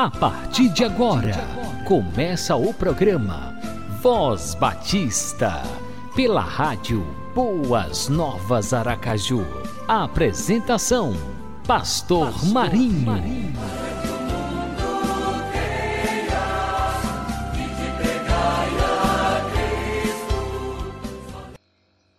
A partir de agora, começa o programa Voz Batista, pela rádio Boas Novas Aracaju. A apresentação: Pastor, Pastor Marinho. Marinho.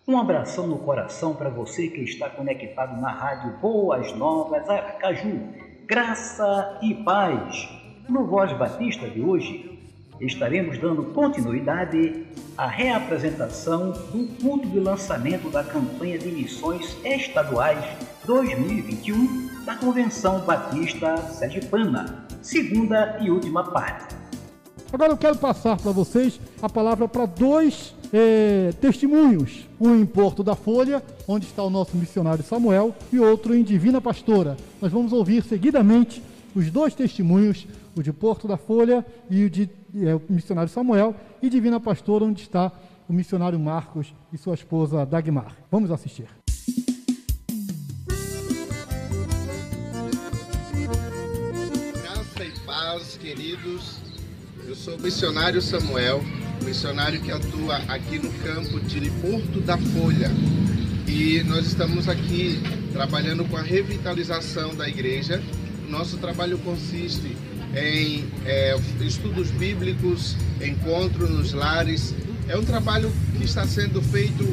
Um abração no coração para você que está conectado na rádio Boas Novas Aracaju graça e paz. No Voz Batista de hoje, estaremos dando continuidade à reapresentação do culto de lançamento da campanha de missões estaduais 2021 da Convenção Batista Sergipana, segunda e última parte. Agora eu quero passar para vocês a palavra para dois é, testemunhos. Um em Porto da Folha, onde está o nosso missionário Samuel, e outro em Divina Pastora. Nós vamos ouvir seguidamente os dois testemunhos, o de Porto da Folha e o de é, o missionário Samuel, e Divina Pastora, onde está o missionário Marcos e sua esposa Dagmar. Vamos assistir. Graça e paz, queridos. Eu sou o missionário Samuel, missionário que atua aqui no campo de Porto da Folha. E nós estamos aqui trabalhando com a revitalização da igreja. Nosso trabalho consiste em é, estudos bíblicos, encontro nos lares. É um trabalho que está sendo feito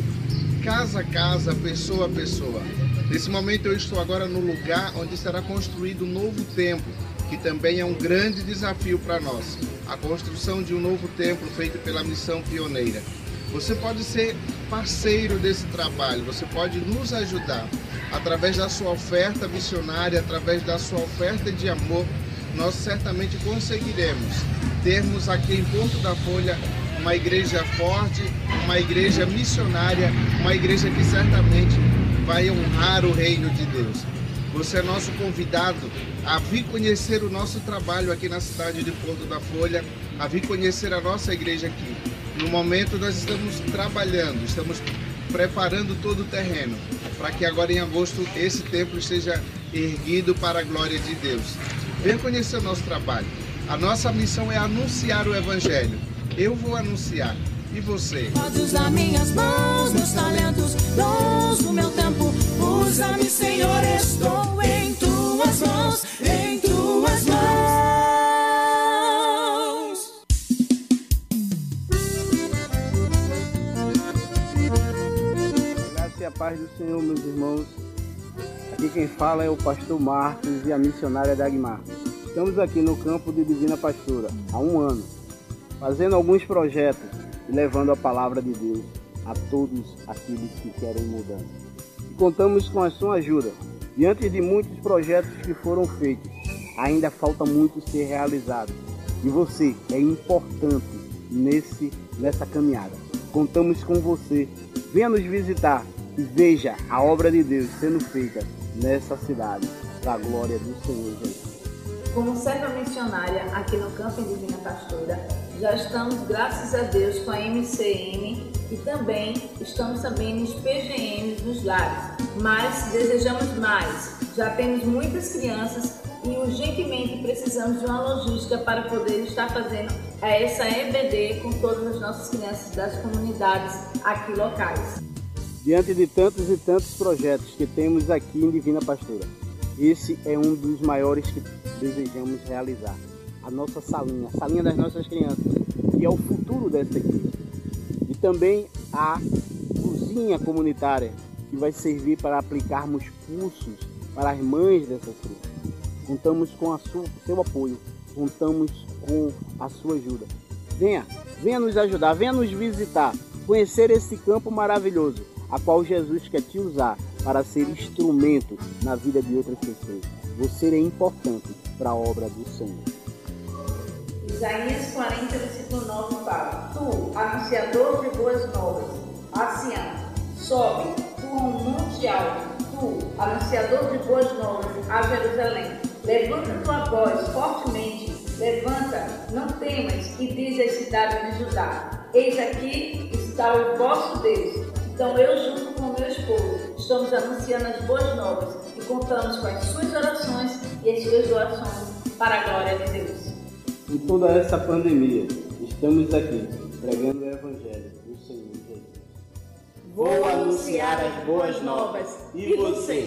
casa a casa, pessoa a pessoa. Nesse momento eu estou agora no lugar onde será construído um novo templo que também é um grande desafio para nós, a construção de um novo templo feito pela missão pioneira. Você pode ser parceiro desse trabalho, você pode nos ajudar através da sua oferta missionária, através da sua oferta de amor. Nós certamente conseguiremos termos aqui em Ponto da Folha uma igreja forte, uma igreja missionária, uma igreja que certamente vai honrar o reino de Deus. Você é nosso convidado a vir conhecer o nosso trabalho aqui na cidade de Porto da Folha, a vir conhecer a nossa igreja aqui. No momento nós estamos trabalhando, estamos preparando todo o terreno para que agora em agosto esse templo esteja erguido para a glória de Deus. Venha conhecer o nosso trabalho. A nossa missão é anunciar o evangelho. Eu vou anunciar. E você? Pode usar minhas mãos, meus talentos, dons do meu tempo. Usa-me, Senhor, estou em tuas mãos, em tuas mãos. Paz do Senhor, meus irmãos. Aqui quem fala é o pastor Marcos e a missionária Dagmar. Estamos aqui no campo de Divina Pastora há um ano, fazendo alguns projetos e levando a palavra de Deus a todos aqueles que querem mudança. E contamos com a sua ajuda. Diante de muitos projetos que foram feitos, ainda falta muito ser realizado. E você é importante nesse, nessa caminhada. Contamos com você. Venha nos visitar e veja a obra de Deus sendo feita nessa cidade, para a glória do Senhor Jesus. Como serva missionária aqui no Campo Divina Pastora, já estamos, graças a Deus, com a MCM e também estamos também nos PGMs nos lares. Mas desejamos mais. Já temos muitas crianças e urgentemente precisamos de uma logística para poder estar fazendo essa EBD com todas as nossas crianças das comunidades aqui locais. Diante de tantos e tantos projetos que temos aqui em Divina Pastora, esse é um dos maiores que desejamos realizar a nossa salinha, a salinha das nossas crianças, que é o futuro dessa igreja. E também a cozinha comunitária, que vai servir para aplicarmos cursos para as mães dessas crianças. Contamos com o seu apoio, contamos com a sua ajuda. Venha, venha nos ajudar, venha nos visitar, conhecer esse campo maravilhoso, a qual Jesus quer te usar para ser instrumento na vida de outras pessoas. Você é importante para a obra do Senhor. Isaías 40, versículo 9 fala: Tu, anunciador de boas novas, Aciã, sobe, tu um monte alto, tu, anunciador de boas novas, a Jerusalém. Levanta tua voz fortemente, levanta, não temas, e diz às cidades de Judá: Eis aqui está o vosso Deus. Então eu, junto com meu esposo, estamos anunciando as boas novas e contamos com as suas orações e as suas doações para a glória de Deus. Em toda essa pandemia, estamos aqui pregando o Evangelho do Senhor Jesus. Vou anunciar as boas novas. E você?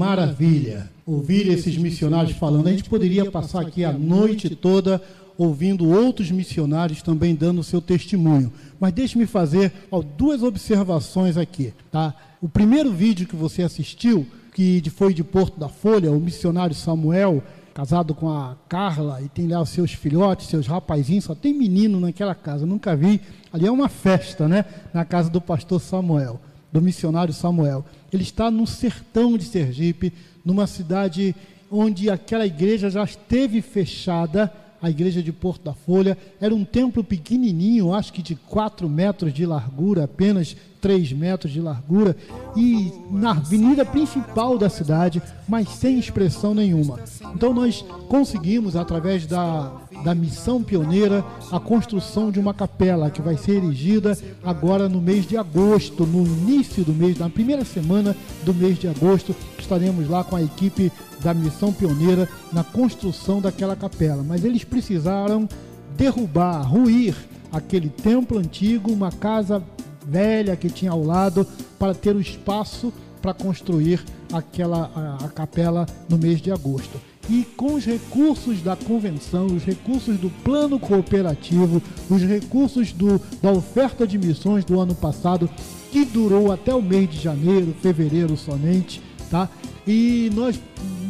Maravilha ouvir esses missionários falando. A gente poderia passar aqui a noite toda ouvindo outros missionários também dando o seu testemunho. Mas deixe-me fazer ó, duas observações aqui. Tá? O primeiro vídeo que você assistiu, que foi de Porto da Folha, o missionário Samuel, casado com a Carla, e tem lá os seus filhotes, seus rapazinhos, só tem menino naquela casa, nunca vi. Ali é uma festa, né? Na casa do pastor Samuel, do missionário Samuel. Ele está no sertão de Sergipe, numa cidade onde aquela igreja já esteve fechada, a igreja de Porto da Folha. Era um templo pequenininho, acho que de 4 metros de largura, apenas 3 metros de largura, e na avenida principal da cidade, mas sem expressão nenhuma. Então nós conseguimos, através da, da missão pioneira, a construção de uma capela que vai ser erigida agora no mês de agosto, no início do mês, na primeira semana do mês de agosto, estaremos lá com a equipe da missão pioneira na construção daquela capela. Mas eles precisaram derrubar, ruir aquele templo antigo, uma casa velha que tinha ao lado, para ter o espaço para construir aquela a, a capela no mês de agosto. E com os recursos da convenção, os recursos do plano cooperativo, os recursos do, da oferta de missões do ano passado, que durou até o mês de janeiro, fevereiro somente, tá? E nós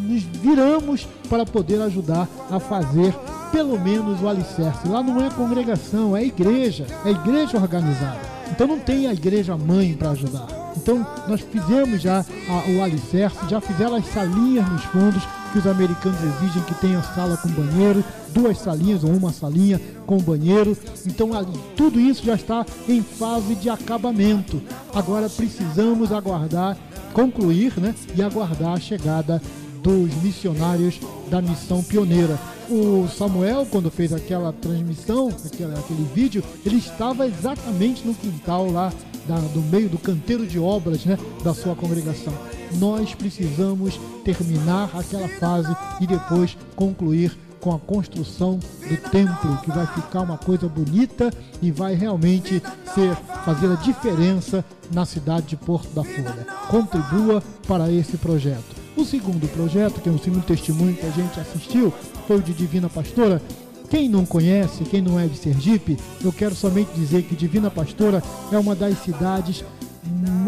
nos viramos para poder ajudar a fazer pelo menos o alicerce. Lá não é congregação, é igreja, é igreja organizada. Então não tem a igreja mãe para ajudar. Então nós fizemos já a, o alicerce, já fizeram as salinhas nos fundos que os americanos exigem que tenha sala com banheiro, duas salinhas ou uma salinha com banheiro. Então tudo isso já está em fase de acabamento. Agora precisamos aguardar, concluir, né, e aguardar a chegada dos missionários da missão pioneira. O Samuel, quando fez aquela transmissão, aquele, aquele vídeo, ele estava exatamente no quintal lá da, do meio do canteiro de obras né, da sua congregação. Nós precisamos terminar aquela fase e depois concluir com a construção do templo, que vai ficar uma coisa bonita e vai realmente ser fazer a diferença na cidade de Porto da Folha. Contribua para esse projeto. O segundo projeto, que é o segundo testemunho que a gente assistiu, foi o de Divina Pastora. Quem não conhece, quem não é de Sergipe, eu quero somente dizer que Divina Pastora é uma das cidades,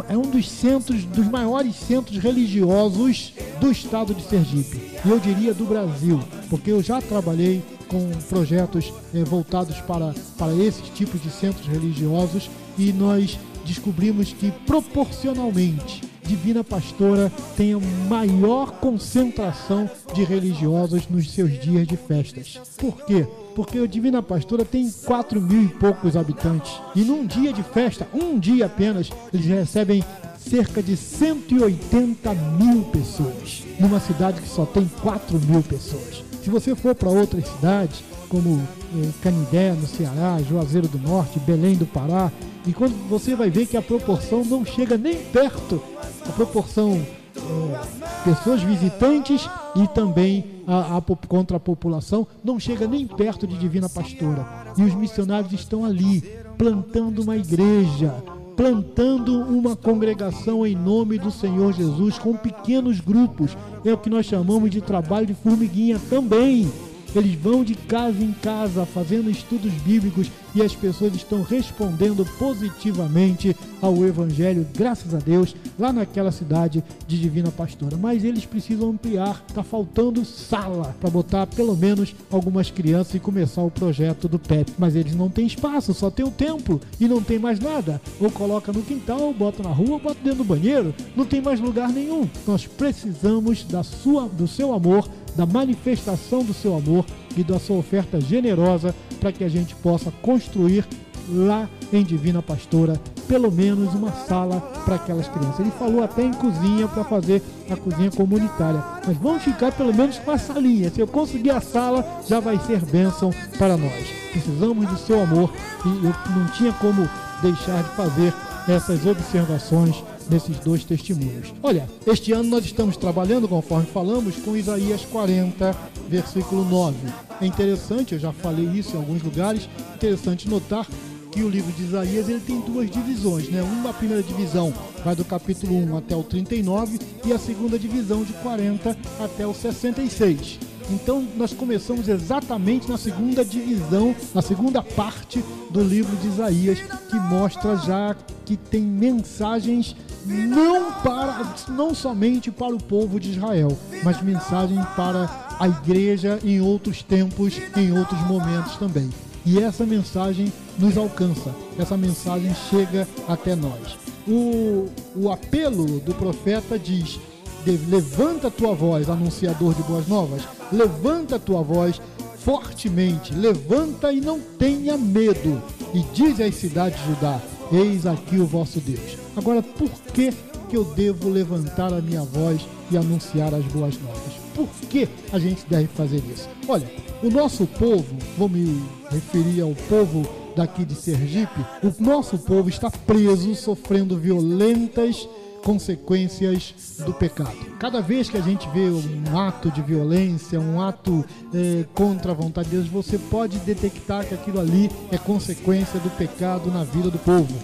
é um dos centros, dos maiores centros religiosos do estado de Sergipe. E eu diria do Brasil, porque eu já trabalhei com projetos eh, voltados para, para esses tipos de centros religiosos e nós descobrimos que proporcionalmente Divina Pastora tem a maior concentração de religiosos nos seus dias de festas. Por quê? Porque a Divina Pastora tem 4 mil e poucos habitantes. E num dia de festa, um dia apenas, eles recebem cerca de 180 mil pessoas. Numa cidade que só tem 4 mil pessoas. Se você for para outras cidades, como eh, Canindé, no Ceará, Juazeiro do Norte, Belém do Pará, e quando você vai ver que a proporção não chega nem perto, a proporção é, pessoas visitantes e também a, a, contra a população não chega nem perto de Divina Pastora. E os missionários estão ali, plantando uma igreja, plantando uma congregação em nome do Senhor Jesus, com pequenos grupos. É o que nós chamamos de trabalho de formiguinha também. Eles vão de casa em casa fazendo estudos bíblicos e as pessoas estão respondendo positivamente ao Evangelho, graças a Deus, lá naquela cidade de Divina Pastora. Mas eles precisam ampliar, está faltando sala para botar pelo menos algumas crianças e começar o projeto do PEP. Mas eles não têm espaço, só tem o templo e não tem mais nada. Ou coloca no quintal, ou bota na rua, ou bota dentro do banheiro, não tem mais lugar nenhum. Nós precisamos da sua, do seu amor da manifestação do seu amor e da sua oferta generosa para que a gente possa construir lá em Divina Pastora pelo menos uma sala para aquelas crianças. Ele falou até em cozinha para fazer a cozinha comunitária. Mas vamos ficar pelo menos com a salinha. Se eu conseguir a sala, já vai ser bênção para nós. Precisamos do seu amor e eu não tinha como deixar de fazer essas observações nesses dois testemunhos. Olha, este ano nós estamos trabalhando, conforme falamos, com Isaías 40, versículo 9. É interessante, eu já falei isso em alguns lugares, interessante notar que o livro de Isaías ele tem duas divisões, né? Uma primeira divisão vai do capítulo 1 até o 39 e a segunda divisão de 40 até o 66. Então nós começamos exatamente na segunda divisão, na segunda parte do livro de Isaías, que mostra já que tem mensagens não para não somente para o povo de Israel, mas mensagem para a igreja em outros tempos, em outros momentos também. E essa mensagem nos alcança, essa mensagem chega até nós. O, o apelo do profeta diz: Levanta a tua voz, anunciador de boas novas, levanta a tua voz fortemente, levanta e não tenha medo, e diz às cidades de Judá: Eis aqui o vosso Deus. Agora, por que, que eu devo levantar a minha voz e anunciar as boas novas? Por que a gente deve fazer isso? Olha, o nosso povo, vou me referir ao povo daqui de Sergipe, o nosso povo está preso, sofrendo violentas consequências do pecado. Cada vez que a gente vê um ato de violência, um ato é, contra a vontade de Deus, você pode detectar que aquilo ali é consequência do pecado na vida do povo.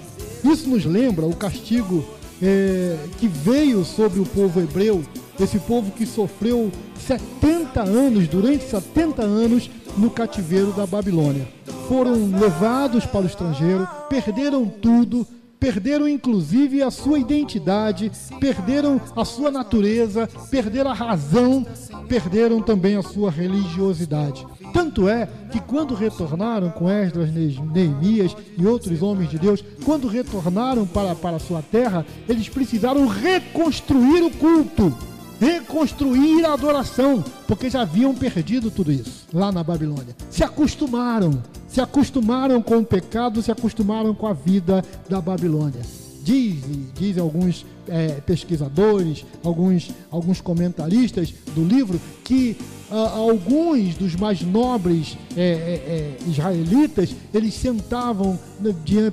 Isso nos lembra o castigo é, que veio sobre o povo hebreu, esse povo que sofreu 70 anos, durante 70 anos, no cativeiro da Babilônia. Foram levados para o estrangeiro, perderam tudo, perderam inclusive a sua identidade, perderam a sua natureza, perderam a razão, perderam também a sua religiosidade. Tanto é que quando retornaram com Esdras, Neemias e outros homens de Deus, quando retornaram para, para a sua terra, eles precisaram reconstruir o culto reconstruir a adoração, porque já haviam perdido tudo isso lá na Babilônia. Se acostumaram, se acostumaram com o pecado, se acostumaram com a vida da Babilônia. Dizem, dizem alguns é, pesquisadores, alguns, alguns comentaristas do livro, que alguns dos mais nobres é, é, é, israelitas, eles sentavam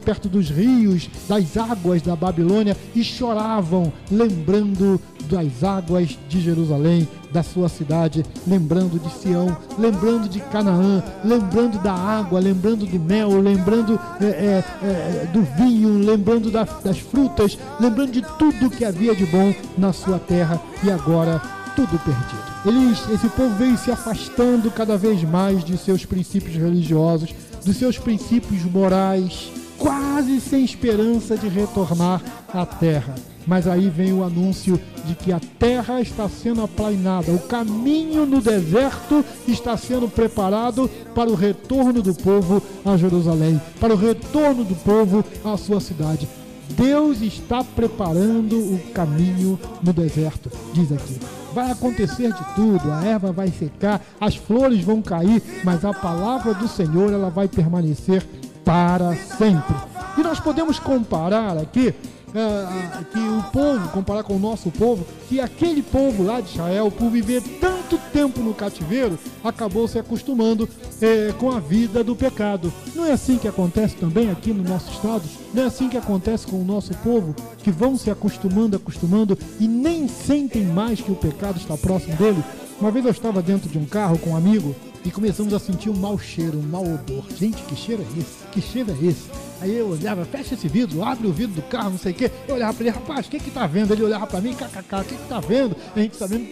perto dos rios, das águas da Babilônia e choravam, lembrando das águas de Jerusalém, da sua cidade, lembrando de Sião, lembrando de Canaã, lembrando da água, lembrando do mel, lembrando é, é, é, do vinho, lembrando da, das frutas, lembrando de tudo que havia de bom na sua terra e agora tudo perdido. Eles, esse povo veio se afastando cada vez mais de seus princípios religiosos, dos seus princípios morais, quase sem esperança de retornar à terra. Mas aí vem o anúncio de que a terra está sendo aplainada, o caminho no deserto está sendo preparado para o retorno do povo a Jerusalém, para o retorno do povo à sua cidade. Deus está preparando o caminho no deserto, diz aqui. Vai acontecer de tudo, a erva vai secar, as flores vão cair, mas a palavra do Senhor ela vai permanecer para sempre. E nós podemos comparar aqui é, que o povo, comparar com o nosso povo, que aquele povo lá de Israel, por viver tanto tempo no cativeiro, acabou se acostumando é, com a vida do pecado. Não é assim que acontece também aqui no nosso estado? Não é assim que acontece com o nosso povo, que vão se acostumando, acostumando e nem sentem mais que o pecado está próximo dele? Uma vez eu estava dentro de um carro com um amigo e começamos a sentir um mau cheiro, um mau odor. Gente, que cheiro é esse? Que cheiro é esse? Aí eu olhava, fecha esse vidro, abre o vidro do carro, não sei o quê. Eu olhava pra ele, rapaz, o que que tá vendo? Ele olhava pra mim, kkk, o que que tá vendo? A gente tá vendo,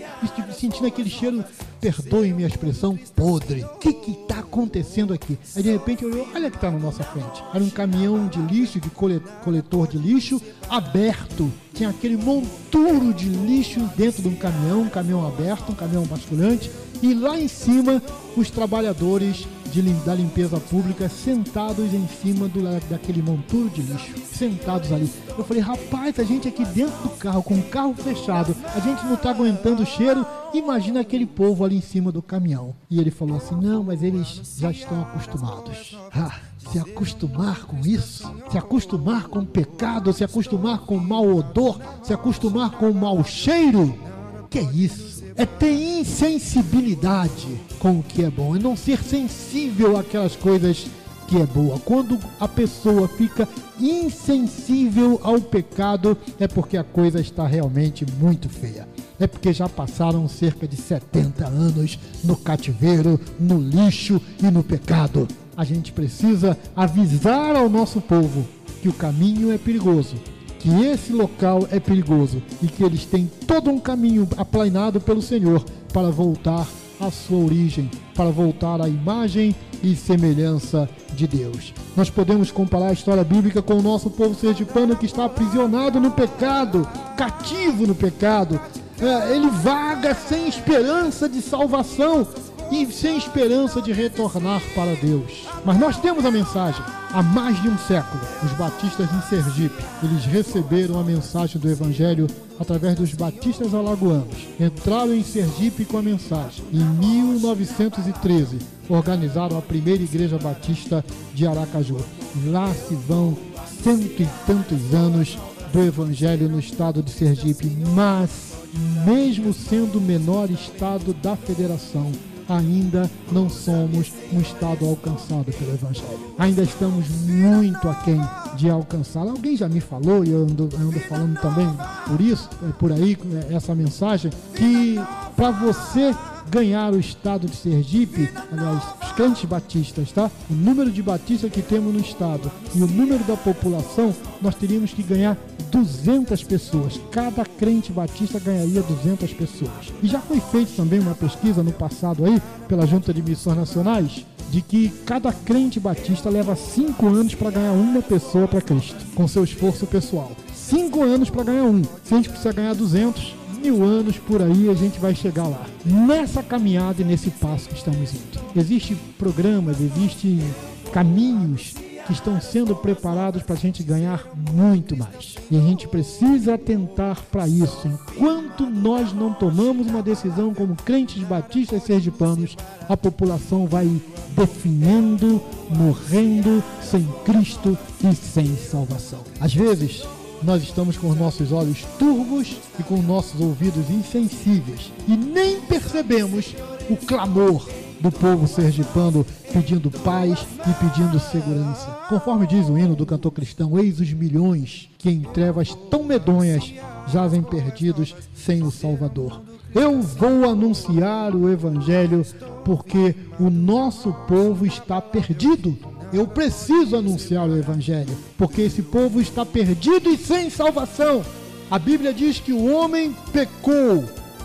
sentindo aquele cheiro, perdoe-me a expressão, podre. O que que tá acontecendo aqui? Aí de repente eu olhei, olha que tá na nossa frente. Era um caminhão de lixo, de coletor de lixo, aberto. Tinha aquele monturo de lixo dentro de um caminhão, um caminhão aberto, um caminhão basculante. E lá em cima, os trabalhadores de, da limpeza pública sentados em cima do, daquele monturo de lixo. Sentados ali. Eu falei, rapaz, a gente aqui dentro do carro, com o carro fechado, a gente não tá aguentando o cheiro. Imagina aquele povo ali em cima do caminhão. E ele falou assim: não, mas eles já estão acostumados. Ah, se acostumar com isso, se acostumar com o pecado, se acostumar com o mau odor, se acostumar com o mau cheiro. Que é isso? É ter insensibilidade com o que é bom, é não ser sensível àquelas coisas que é boa. Quando a pessoa fica insensível ao pecado, é porque a coisa está realmente muito feia. É porque já passaram cerca de 70 anos no cativeiro, no lixo e no pecado. A gente precisa avisar ao nosso povo que o caminho é perigoso que esse local é perigoso e que eles têm todo um caminho aplanado pelo Senhor para voltar à sua origem, para voltar à imagem e semelhança de Deus. Nós podemos comparar a história bíblica com o nosso povo sergipano que está aprisionado no pecado, cativo no pecado. É, ele vaga sem esperança de salvação e sem esperança de retornar para Deus. Mas nós temos a mensagem. Há mais de um século, os batistas em Sergipe, eles receberam a mensagem do Evangelho através dos batistas alagoanos. Entraram em Sergipe com a mensagem. Em 1913, organizaram a primeira igreja batista de Aracaju. Lá se vão cento e tantos anos do Evangelho no estado de Sergipe, mas mesmo sendo o menor estado da federação, ainda não somos um estado alcançado pelo Evangelho. Ainda estamos muito aquém de alcançar. Alguém já me falou, e eu ando, ando falando também por isso, é, por aí, é, essa mensagem, que para você ganhar o estado de Sergipe, aliás, os crentes batistas, tá? O número de batistas que temos no estado e o número da população, nós teríamos que ganhar 200 pessoas. Cada crente batista ganharia 200 pessoas. E já foi feita também uma pesquisa no passado aí, pela Junta de Missões Nacionais, de que cada crente batista leva cinco anos para ganhar uma pessoa para Cristo, com seu esforço pessoal. Cinco anos para ganhar um. Se a gente precisa ganhar 200, mil anos por aí a gente vai chegar lá. Nessa caminhada e nesse passo que estamos indo. Existem programas, existem caminhos que estão sendo preparados para a gente ganhar muito mais. E a gente precisa atentar para isso. Enquanto nós não tomamos uma decisão como crentes batistas sergipanos, a população vai definhando, morrendo sem Cristo e sem salvação. Às vezes, nós estamos com os nossos olhos turvos e com nossos ouvidos insensíveis e nem percebemos o clamor do povo sergipano pedindo paz e pedindo segurança. Conforme diz o hino do cantor cristão, eis os milhões que em trevas tão medonhas jazem perdidos sem o Salvador. Eu vou anunciar o Evangelho porque o nosso povo está perdido eu preciso anunciar o Evangelho, porque esse povo está perdido e sem salvação. A Bíblia diz que o homem pecou,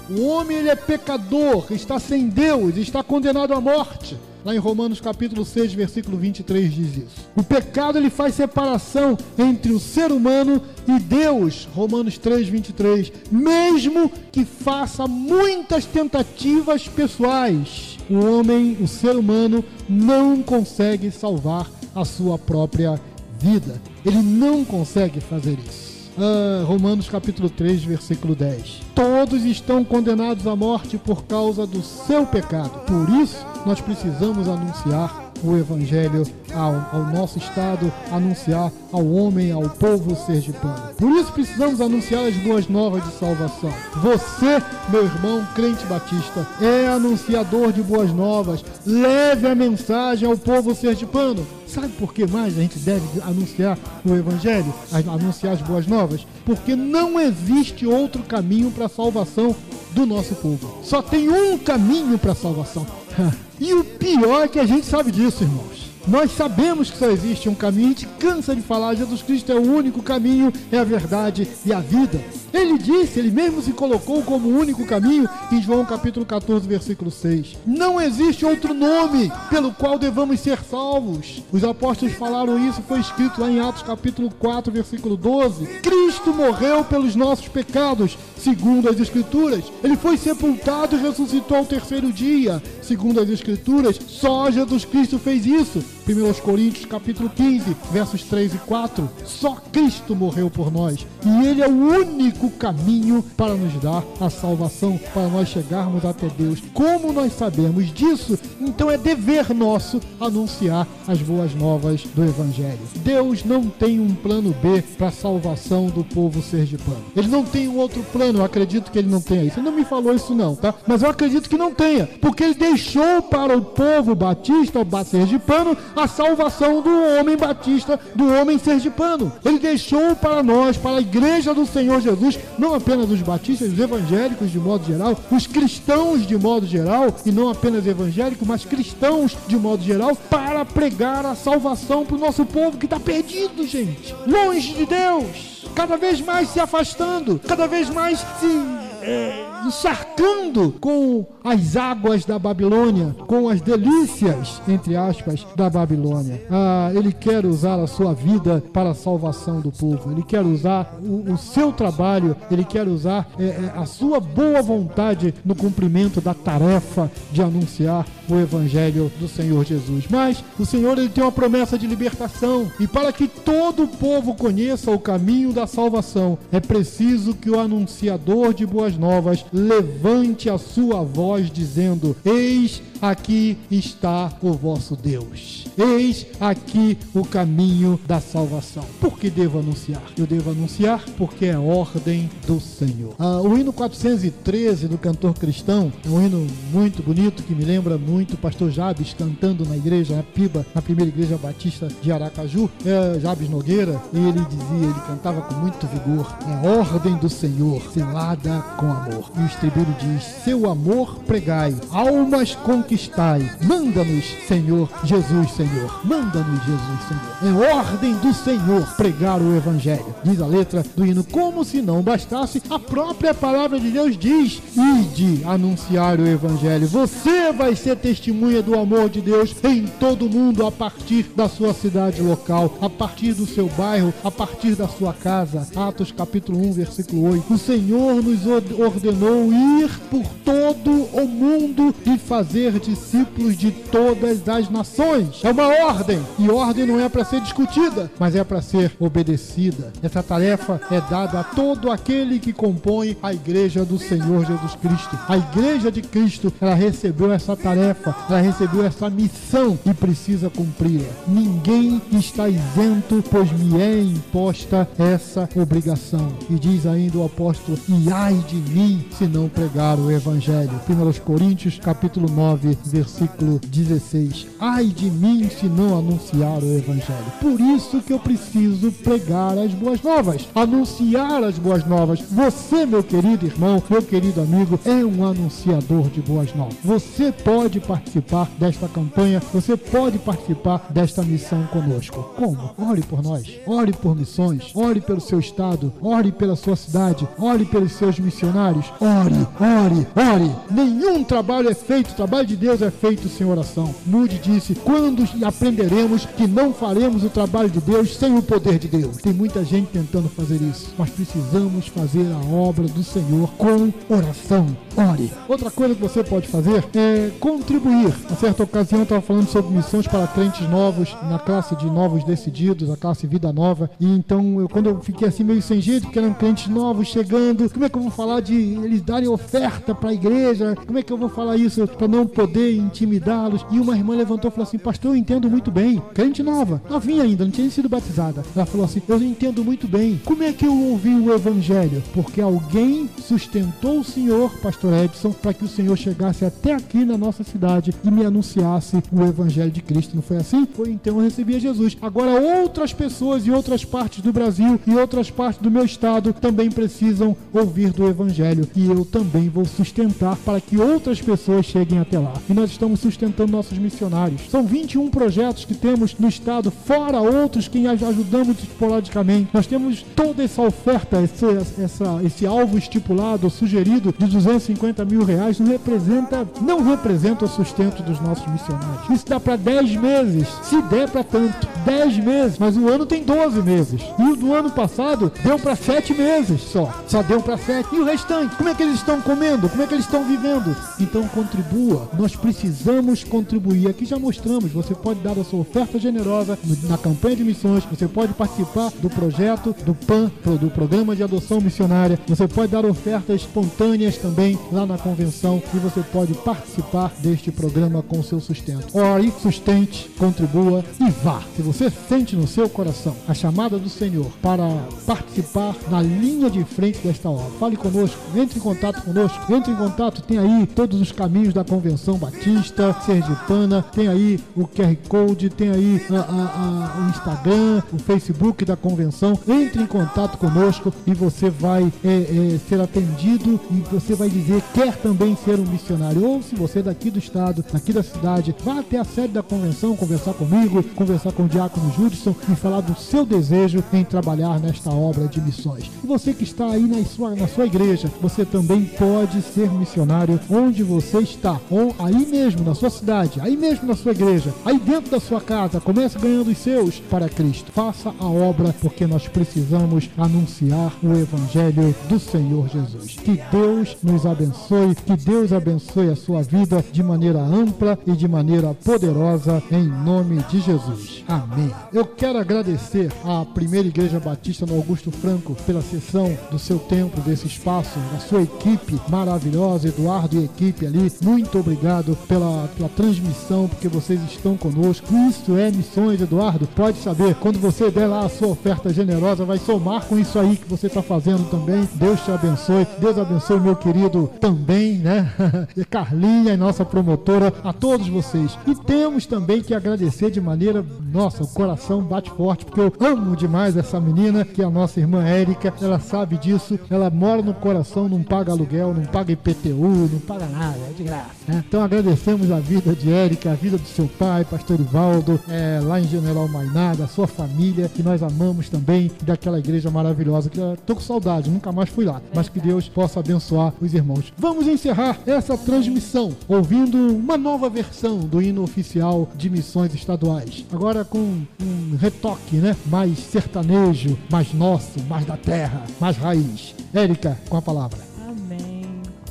o homem ele é pecador, está sem Deus, está condenado à morte. Lá em Romanos capítulo 6, versículo 23 diz isso. O pecado ele faz separação entre o ser humano e Deus. Romanos 3, 23. Mesmo que faça muitas tentativas pessoais o homem, o ser humano, não consegue salvar a sua própria vida. Ele não consegue fazer isso. Ah, Romanos capítulo 3, versículo 10. Todos estão condenados à morte por causa do seu pecado. Por isso, nós precisamos anunciar o Evangelho ao, ao nosso Estado, anunciar ao homem, ao povo sergipano. Por isso precisamos anunciar as boas novas de salvação. Você, meu irmão crente batista, é anunciador de boas novas. Leve a mensagem ao povo sergipano. Sabe por que mais a gente deve anunciar o Evangelho, anunciar as boas novas? Porque não existe outro caminho para a salvação do nosso povo. Só tem um caminho para a salvação. E o pior é que a gente sabe disso, irmãos. Nós sabemos que só existe um caminho, a gente cansa de falar, Jesus Cristo é o único caminho, é a verdade e a vida. Ele disse, ele mesmo se colocou como o único caminho em João capítulo 14, versículo 6. Não existe outro nome pelo qual devamos ser salvos. Os apóstolos falaram isso, foi escrito lá em Atos capítulo 4, versículo 12. Cristo morreu pelos nossos pecados, segundo as escrituras. Ele foi sepultado e ressuscitou ao terceiro dia, segundo as escrituras. Só Jesus Cristo fez isso. 1 Coríntios capítulo 15, versos 3 e 4. Só Cristo morreu por nós. E Ele é o único caminho para nos dar a salvação, para nós chegarmos até Deus. Como nós sabemos disso, então é dever nosso anunciar as boas novas do Evangelho. Deus não tem um plano B para a salvação do povo sergipano. Ele não tem um outro plano, eu acredito que ele não tenha isso. Ele não me falou isso não, tá? Mas eu acredito que não tenha, porque ele deixou para o povo batista, sergipano, a salvação do homem batista, do homem sergipano. Ele deixou para nós, para a igreja do Senhor Jesus, não apenas os batistas, os evangélicos de modo geral, os cristãos de modo geral, e não apenas evangélicos, mas cristãos de modo geral, para pregar a salvação para o nosso povo que está perdido, gente, longe de Deus, cada vez mais se afastando, cada vez mais se é, encharcando com as águas da Babilônia, com as delícias, entre aspas, da Babilônia. Ah, ele quer usar a sua vida para a salvação do povo, ele quer usar o, o seu trabalho, ele quer usar é, é, a sua boa vontade no cumprimento da tarefa de anunciar o Evangelho do Senhor Jesus. Mas o Senhor ele tem uma promessa de libertação, e para que todo o povo conheça o caminho da salvação, é preciso que o anunciador de boas novas levante a sua voz dizendo: Eis aqui está o vosso Deus. Eis aqui o caminho da salvação. Por que devo anunciar? Eu devo anunciar porque é ordem do Senhor. Ah, o hino 413 do cantor cristão é um hino muito bonito que me lembra muito o pastor Jabes cantando na igreja, na Piba, na primeira igreja batista de Aracaju. É Jabes Nogueira e ele dizia, ele cantava com muito vigor: É ordem do Senhor, selada com amor. E o estribilho diz: Seu amor pregai, almas conquistai. Manda-nos, Senhor Jesus, Senhor. Senhor. Manda-nos, Jesus, Senhor. É ordem do Senhor pregar o Evangelho. Diz a letra do hino, como se não bastasse, a própria palavra de Deus diz: Ide anunciar o Evangelho. Você vai ser testemunha do amor de Deus em todo o mundo a partir da sua cidade local, a partir do seu bairro, a partir da sua casa. Atos capítulo 1, versículo 8. O Senhor nos ordenou ir por todo o mundo e fazer discípulos de todas as nações. É uma ordem. E ordem não é para ser discutida, mas é para ser obedecida. Essa tarefa é dada a todo aquele que compõe a igreja do Senhor Jesus Cristo. A igreja de Cristo, ela recebeu essa tarefa, ela recebeu essa missão e precisa cumpri-la. Ninguém está isento, pois me é imposta essa obrigação. E diz ainda o apóstolo: E ai de mim se não pregar o evangelho. 1 Coríntios, capítulo 9, versículo 16. Ai de mim se não anunciar o Evangelho. Por isso que eu preciso pregar as boas novas, anunciar as boas novas. Você, meu querido irmão, meu querido amigo, é um anunciador de boas novas. Você pode participar desta campanha, você pode participar desta missão conosco. Como? Ore por nós, ore por missões, ore pelo seu estado, ore pela sua cidade, ore pelos seus missionários. Ore, ore, ore. Nenhum trabalho é feito, trabalho de Deus é feito sem oração. Mude disse: quando aprenderemos que não faremos o trabalho de Deus sem o poder de Deus. Tem muita gente tentando fazer isso, mas precisamos fazer a obra do Senhor com oração. Ore. Outra coisa que você pode fazer é contribuir. A certa ocasião eu estava falando sobre missões para crentes novos, na classe de novos decididos, a classe Vida Nova. E então, eu, quando eu fiquei assim meio sem jeito, porque eram crentes novos chegando, como é que eu vou falar de eles darem oferta para a igreja? Como é que eu vou falar isso para não poder intimidá-los? E uma irmã levantou e falou assim: Pastor, eu entendo muito bem. Crente nova, novinha ainda, não tinha sido batizada. Ela falou assim: Eu entendo muito bem. Como é que eu ouvi o evangelho? Porque alguém sustentou o Senhor, pastor Edson, para que o Senhor chegasse até aqui na nossa cidade e me anunciasse o evangelho de Cristo. Não foi assim? Foi então eu recebi Jesus. Agora outras pessoas em outras partes do Brasil e outras partes do meu estado também precisam ouvir do evangelho e eu também vou sustentar para que outras pessoas cheguem até lá. E nós estamos sustentando nossos missionários. São 21 projetos que temos no estado, fora outros que ajudamos esporadicamente. Nós temos toda essa oferta, esse, essa, esse alvo estipulado, sugerido de 250 mil reais, não representa, não representa o sustento dos nossos missionários. Isso dá para 10 meses, se der para tanto. 10 meses, mas o ano tem 12 meses. E o do ano passado deu para 7 meses só. Só deu para 7. E o restante? Como é que eles estão comendo? Como é que eles estão vivendo? Então contribua. Nós precisamos contribuir. Aqui já mostramos, você pode dar a sua oferta generosa na campanha de missões, você pode participar do projeto do PAN, do Programa de Adoção Missionária, você pode dar ofertas espontâneas também lá na convenção e você pode participar deste programa com seu sustento. Ore, sustente, contribua e vá. Se você sente no seu coração a chamada do Senhor para participar na linha de frente desta obra, fale conosco, entre em contato conosco, entre em contato, tem aí todos os caminhos da Convenção Batista, Sergipana, tem aí o QR Code, tem aí a, a, a, o Instagram, o Facebook da convenção. Entre em contato conosco e você vai é, é, ser atendido e você vai dizer quer também ser um missionário. Ou se você é daqui do estado, daqui da cidade, vá até a sede da convenção, conversar comigo, conversar com o Diácono Judson e falar do seu desejo em trabalhar nesta obra de missões. E você que está aí na sua, na sua igreja, você também pode ser missionário onde você está, ou aí mesmo na sua cidade, aí mesmo na sua igreja, aí dentro da sua casa, comece ganhando os seus para Cristo. Faça a obra porque nós precisamos anunciar o evangelho do Senhor Jesus. Que Deus nos abençoe, que Deus abençoe a sua vida de maneira ampla e de maneira poderosa em nome de Jesus. Amém. Eu quero agradecer à Primeira Igreja Batista no Augusto Franco pela sessão do seu templo, desse espaço, da sua equipe maravilhosa, Eduardo e equipe ali. Muito obrigado pela, pela transmissão, porque vocês estão conosco. Isso é missões, Eduardo. Pode saber, quando você der lá a sua oferta generosa, vai somar com isso aí que você está fazendo também. Deus te abençoe. Deus abençoe meu querido também, né? Carlinha, nossa promotora, a todos vocês. E temos também que agradecer de maneira, nossa, o coração bate forte, porque eu amo demais essa menina, que é a nossa irmã Érica. Ela sabe disso. Ela mora no coração, não paga aluguel, não paga IPTU, não paga nada, é de graça. Né? Então agradecemos a vida de Érica, a vida do seu pai, pastor Ivaldo, é, lá em General Mainá, da sua família, que nós amamos também, daquela igreja maravilhosa, que eu tô com saudade, nunca mais fui lá. Mas que Deus possa abençoar os irmãos. Vamos encerrar essa transmissão ouvindo uma nova versão do hino oficial de missões estaduais. Agora com um retoque, né? Mais sertanejo, mais nosso, mais da terra, mais raiz. Érica, com a palavra.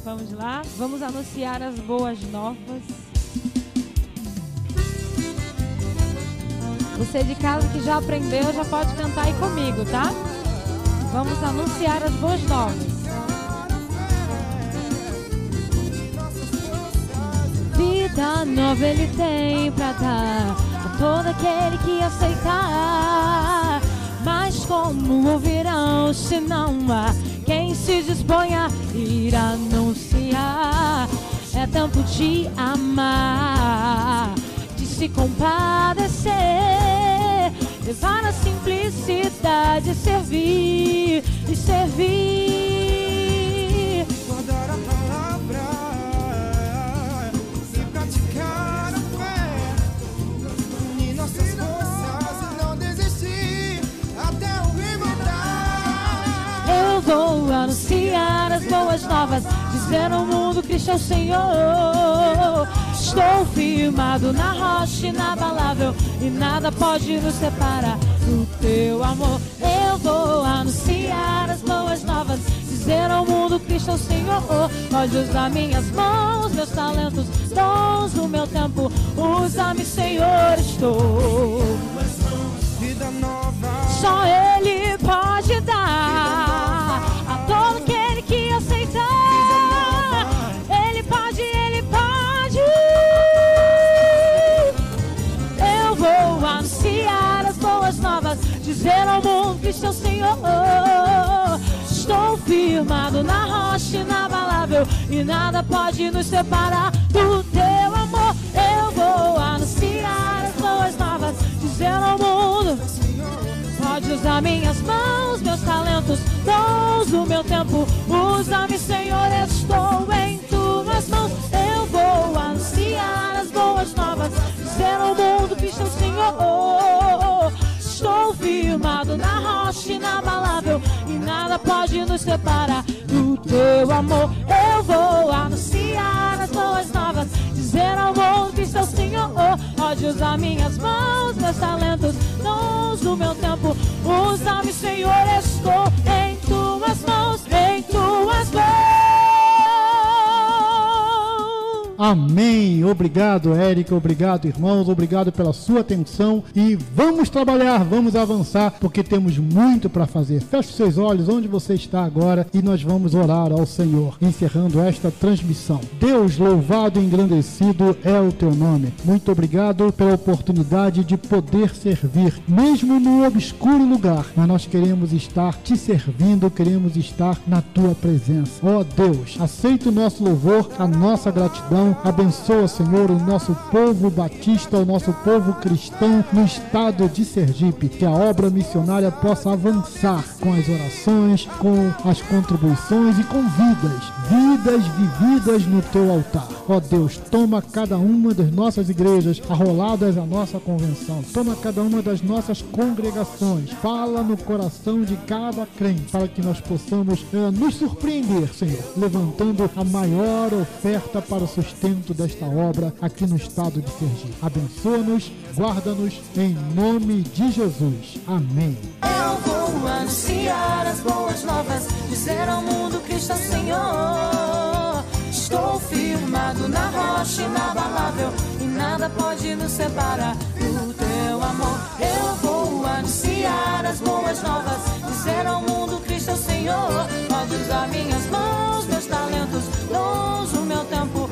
Vamos lá? Vamos anunciar as boas novas. Você de casa que já aprendeu, já pode cantar aí comigo, tá? Vamos anunciar as boas novas. Vida nova ele tem pra dar a todo aquele que aceitar. Como ouvirão se não há quem se disponha a ir anunciar? É tempo de amar, de se compadecer, levar a simplicidade, servir e servir. Novas, dizer ao mundo Cristo é o Senhor. Estou firmado na rocha inabalável e nada pode nos separar do teu amor. Eu vou anunciar as boas novas, dizer ao mundo Cristo é o Senhor. Pode usar minhas mãos, meus talentos, dons do meu tempo. Usa-me, Senhor, estou. Vida nova. Só Ele pode dar dizer ao mundo que o Senhor. Estou firmado na rocha inabalável e nada pode nos separar do teu amor. Eu vou anunciar as boas novas, dizer ao mundo. Pode usar minhas mãos, meus talentos, dons do meu tempo. Usa-me, Senhor, estou em tuas mãos. Eu vou anunciar as boas novas, dizer ao mundo que o Senhor. Estou firmado na rocha inabalável e nada pode nos separar do teu amor. Eu vou anunciar as boas novas, dizer ao mundo que o Senhor. Pode usar minhas mãos, meus talentos, dons do meu tempo. Usa-me, Senhor, estou em tuas mãos, em tuas mãos. Amém. Obrigado, Érica. Obrigado, irmãos. Obrigado pela sua atenção. E vamos trabalhar, vamos avançar, porque temos muito para fazer. Feche seus olhos onde você está agora e nós vamos orar ao Senhor, encerrando esta transmissão. Deus, louvado e engrandecido é o teu nome. Muito obrigado pela oportunidade de poder servir, mesmo no obscuro lugar. Mas nós queremos estar te servindo, queremos estar na tua presença. Ó oh, Deus, aceita o nosso louvor, a nossa gratidão Abençoa, Senhor, o nosso povo batista, o nosso povo cristão no estado de Sergipe. Que a obra missionária possa avançar com as orações, com as contribuições e com vidas. Vidas vividas no teu altar. Ó Deus, toma cada uma das nossas igrejas arroladas à nossa convenção. Toma cada uma das nossas congregações. Fala no coração de cada crente para que nós possamos eh, nos surpreender, Senhor, levantando a maior oferta para o sustento sustento desta obra aqui no estado de Sergipe. Abençoa-nos, guarda-nos, em nome de Jesus. Amém. Eu vou anunciar as boas novas, dizer ao mundo que está Senhor. Estou firmado na rocha inabalável e nada pode nos separar do teu amor. Eu vou anunciar as boas novas, dizer ao mundo que está Senhor. Pode usar minhas mãos, meus talentos, dons, o meu tempo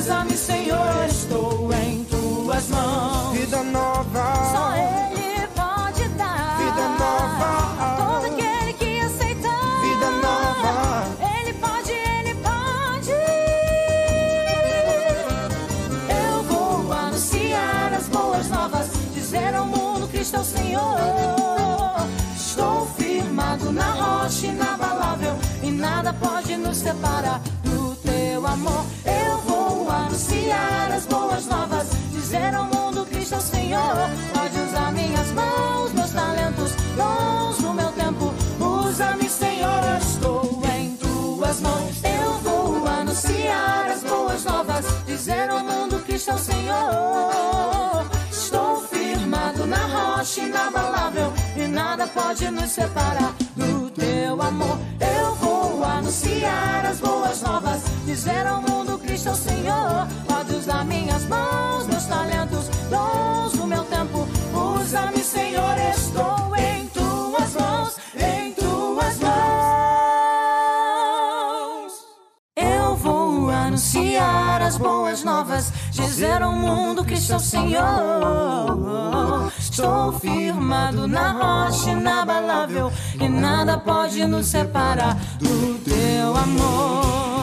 Usa-me, Senhor, estou em tuas mãos. Vida nova. Só Ele pode dar. Vida nova. Todo aquele que aceitar. Vida nova. Ele pode, Ele pode. Eu vou anunciar as boas novas. Dizer ao mundo que estou Senhor. Estou firmado na rocha inabalável. E nada pode nos separar teu amor. Eu vou anunciar as boas novas, dizer ao mundo Cristo é o Senhor. Pode usar minhas mãos, meus talentos, dons do meu tempo. Usa-me, Senhor, estou em tuas mãos. Eu vou anunciar as boas novas, dizer ao mundo Cristo é o Senhor. Estou firmado na rocha inabalável e nada pode nos separar do teu amor. Eu vou anunciar as boas novas, dizer ao mundo Cristo é o Senhor. Pode usar minhas mãos, meus talentos, dons, o meu tempo. Usa-me, Senhor, estou em tuas mãos, em tuas mãos. Eu vou anunciar as boas novas, dizer ao mundo que sou Senhor. Estou firmado na rocha inabalável e nada pode nos separar do teu amor.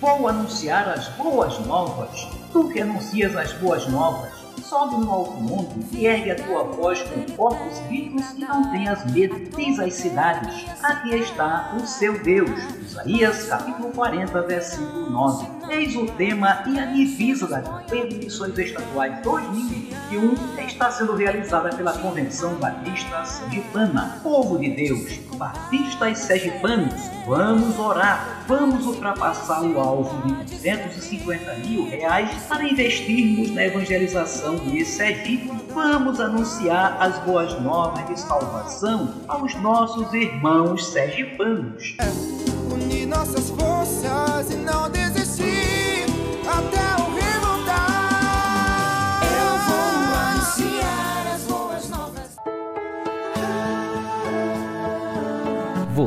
Vou anunciar as boas novas. Tu que anuncias as boas novas, sobe no alto mundo e ergue a tua voz com corpos gritos e não tenhas medo. Diz às cidades: Aqui está o seu Deus. Isaías capítulo 40, versículo 9. Eis o tema e a divisa da campanha de missões estaduais 2021 está sendo realizada pela Convenção Batista Sergipana. Povo de Deus, batistas sergipanos, vamos orar, vamos ultrapassar o alvo de 250 mil reais para investirmos na evangelização de Sergipe. Vamos anunciar as boas novas de salvação aos nossos irmãos sergipanos. Unir nossas forças e não desistir até